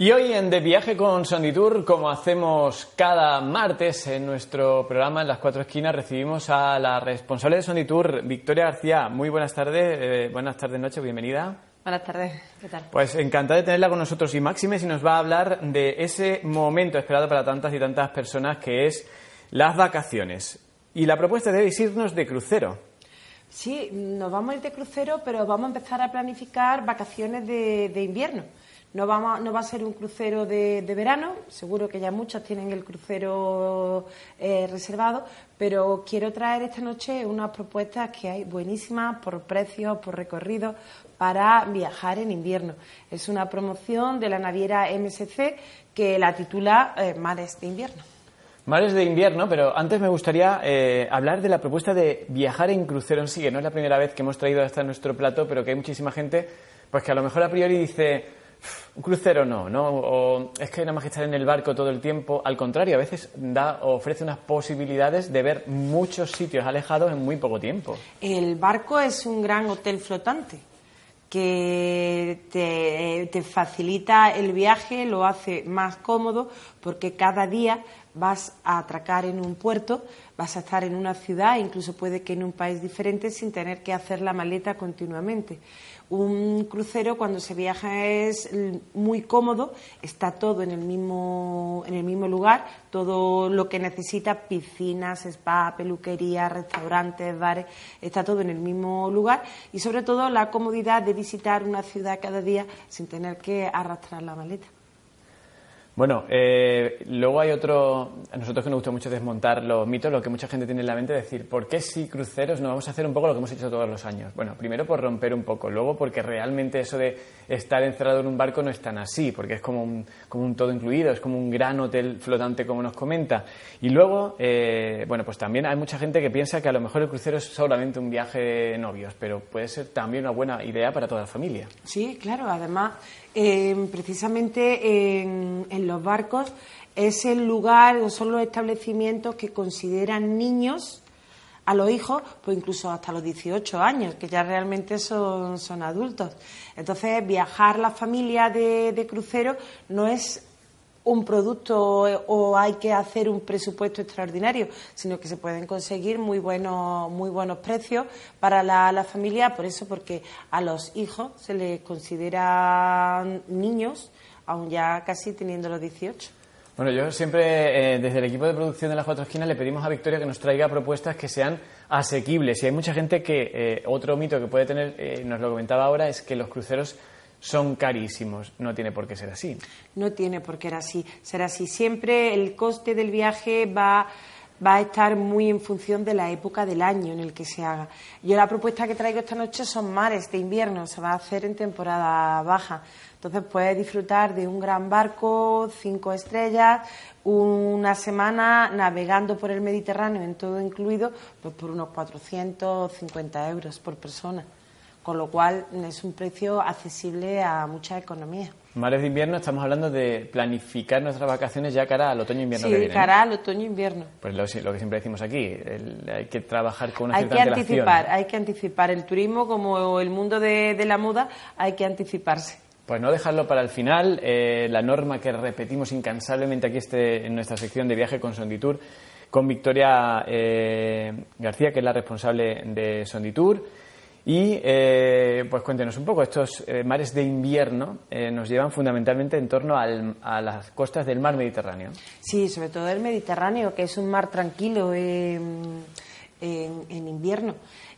Y hoy en De Viaje con Sonditur, como hacemos cada martes en nuestro programa en las cuatro esquinas, recibimos a la responsable de Sonditur, Victoria García. Muy buenas tardes, eh, buenas tardes, noche, bienvenida. Buenas tardes, ¿qué tal? Pues encantada de tenerla con nosotros y Máxime si nos va a hablar de ese momento esperado para tantas y tantas personas que es las vacaciones. Y la propuesta de irnos de crucero. Sí, nos vamos a ir de crucero, pero vamos a empezar a planificar vacaciones de invierno. No, vamos, no va a ser un crucero de, verano, seguro que ya muchos tienen el crucero eh, reservado, pero quiero traer esta noche unas propuestas que hay buenísimas por precios, por recorridos, para viajar en invierno. Es una promoción de la naviera MSC que la titula eh, Mares de Invierno. Mares de invierno, pero antes me gustaría eh, hablar de la propuesta de viajar en crucero en sí, que no es la primera vez que hemos traído hasta nuestro plato, pero que hay muchísima gente pues que a lo mejor a priori dice, un crucero no, ¿no? O es que nada más que estar en el barco todo el tiempo. Al contrario, a veces da, ofrece unas posibilidades de ver muchos sitios alejados en muy poco tiempo. El barco es un gran hotel flotante que te, te facilita el viaje, lo hace más cómodo porque cada día vas a atracar en un puerto, vas a estar en una ciudad, incluso puede que en un país diferente sin tener que hacer la maleta continuamente. Un crucero cuando se viaja es muy cómodo, está todo en el mismo, en el mismo lugar, todo lo que necesita, piscinas, spa, peluquería, restaurantes, bares, está todo en el mismo lugar y sobre todo la comodidad de visitar una ciudad cada día sin tener que arrastrar la maleta. Bueno, eh, luego hay otro, a nosotros que nos gusta mucho desmontar los mitos, lo que mucha gente tiene en la mente, decir, ¿por qué si cruceros no vamos a hacer un poco lo que hemos hecho todos los años? Bueno, primero por romper un poco, luego porque realmente eso de estar encerrado en un barco no es tan así, porque es como un, como un todo incluido, es como un gran hotel flotante como nos comenta. Y luego, eh, bueno, pues también hay mucha gente que piensa que a lo mejor el crucero es solamente un viaje de novios, pero puede ser también una buena idea para toda la familia. Sí, claro, además precisamente en, los barcos es el lugar son los establecimientos que consideran niños a los hijos, pues incluso hasta los 18 años, que ya realmente son, son adultos. Entonces, viajar la familia de, de crucero no es un producto o hay que hacer un presupuesto extraordinario, sino que se pueden conseguir muy buenos, muy buenos precios para la, familia, por eso, porque a los hijos se les considera niños, aún ya casi teniendo los 18. Bueno, yo siempre, eh, desde el equipo de producción de las Cuatro Esquinas, le pedimos a Victoria que nos traiga propuestas que sean asequibles. Y hay mucha gente que, eh, otro mito que puede tener, eh, nos lo comentaba ahora, es que los cruceros son carísimos. No tiene por qué ser así. No tiene por qué ser así. Ser así. Siempre el coste del viaje va, va a estar muy en función de la época del año en el que se haga. Yo la propuesta que traigo esta noche son mares de invierno. Se va a hacer en temporada baja. Entonces puedes disfrutar de un gran barco, cinco estrellas, una semana navegando por el Mediterráneo en todo incluido, pues por unos 450 euros por persona con lo cual es un precio accesible a mucha economía. Mares de invierno, estamos hablando de planificar nuestras vacaciones ya cara al otoño-invierno. Sí, que cara al otoño-invierno. Pues lo, que siempre decimos aquí, hay que trabajar con una hay que anticipar, Hay que anticipar. El turismo, como el mundo de, la moda, hay que anticiparse. Pues no dejarlo para el final. Eh, la norma que repetimos incansablemente aquí este, en nuestra sección de viaje con Sonditur, con Victoria eh, García, que es la responsable de Sonditur. Y eh, pues cuéntenos un poco, estos eh, mares de invierno eh, nos llevan fundamentalmente en torno a las costas del mar Mediterráneo. Sí, sobre todo el Mediterráneo, que es un mar tranquilo en, invierno.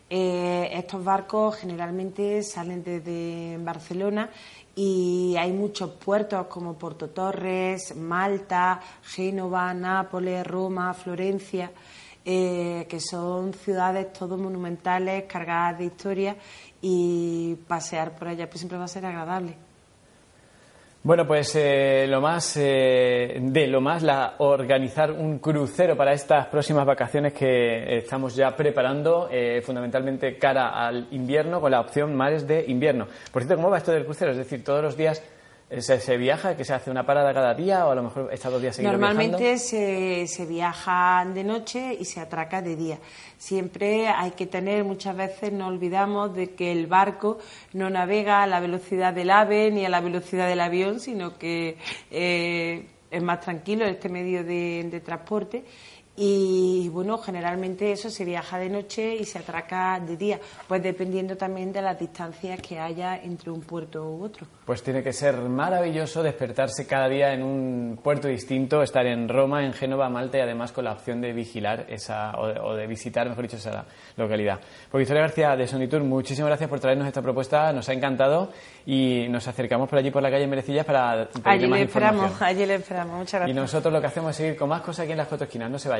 estos barcos generalmente salen desde Barcelona y hay muchos puertos como Porto Torres, Malta, Génova, Nápoles, Roma, Florencia eh, que son ciudades todo monumentales, cargadas de historia y pasear por allá pues siempre va a ser agradable. Bueno, pues eh, lo más eh, de lo más, la organizar un crucero para estas próximas vacaciones que estamos ya preparando, eh, fundamentalmente cara al invierno, con la opción mares de invierno. Por cierto, ¿cómo va esto del crucero? Es decir, todos los días ¿Se, ¿Se, viaja, que se hace una parada cada día o a lo mejor está dos días seguidos Normalmente se, se, viaja de noche y se atraca de día. Siempre hay que tener, muchas veces no olvidamos de que el barco no navega a la velocidad del ave ni a la velocidad del avión, sino que eh, es más tranquilo este medio de, de transporte y bueno, generalmente eso se viaja de noche y se atraca de día, pues dependiendo también de las distancias que haya entre un puerto u otro. Pues tiene que ser maravilloso despertarse cada día en un puerto distinto, estar en Roma, en Génova, Malta y además con la opción de vigilar esa o de, visitar, mejor dicho, esa localidad. Pues Victoria García de Sonitur, muchísimas gracias por traernos esta propuesta, nos ha encantado y nos acercamos por allí por la calle Merecillas para allí le esperamos, allí le esperamos, muchas gracias. Y nosotros lo que hacemos es seguir con más cosas aquí en las cuatro esquinas, no se vayan.